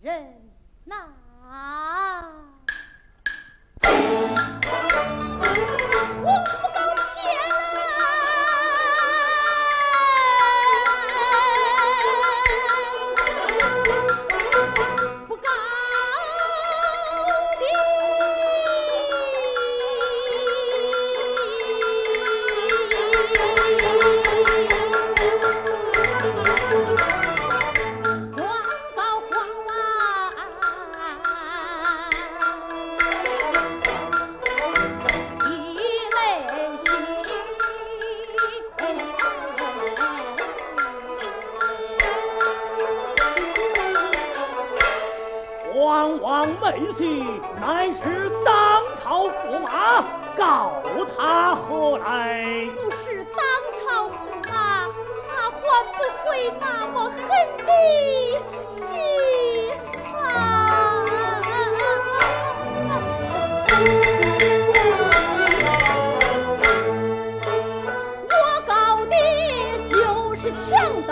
人呐。皇王门婿乃是当朝驸马，告他何来？不是当朝驸马，他还不回那么狠的心肠。我告的就是强盗。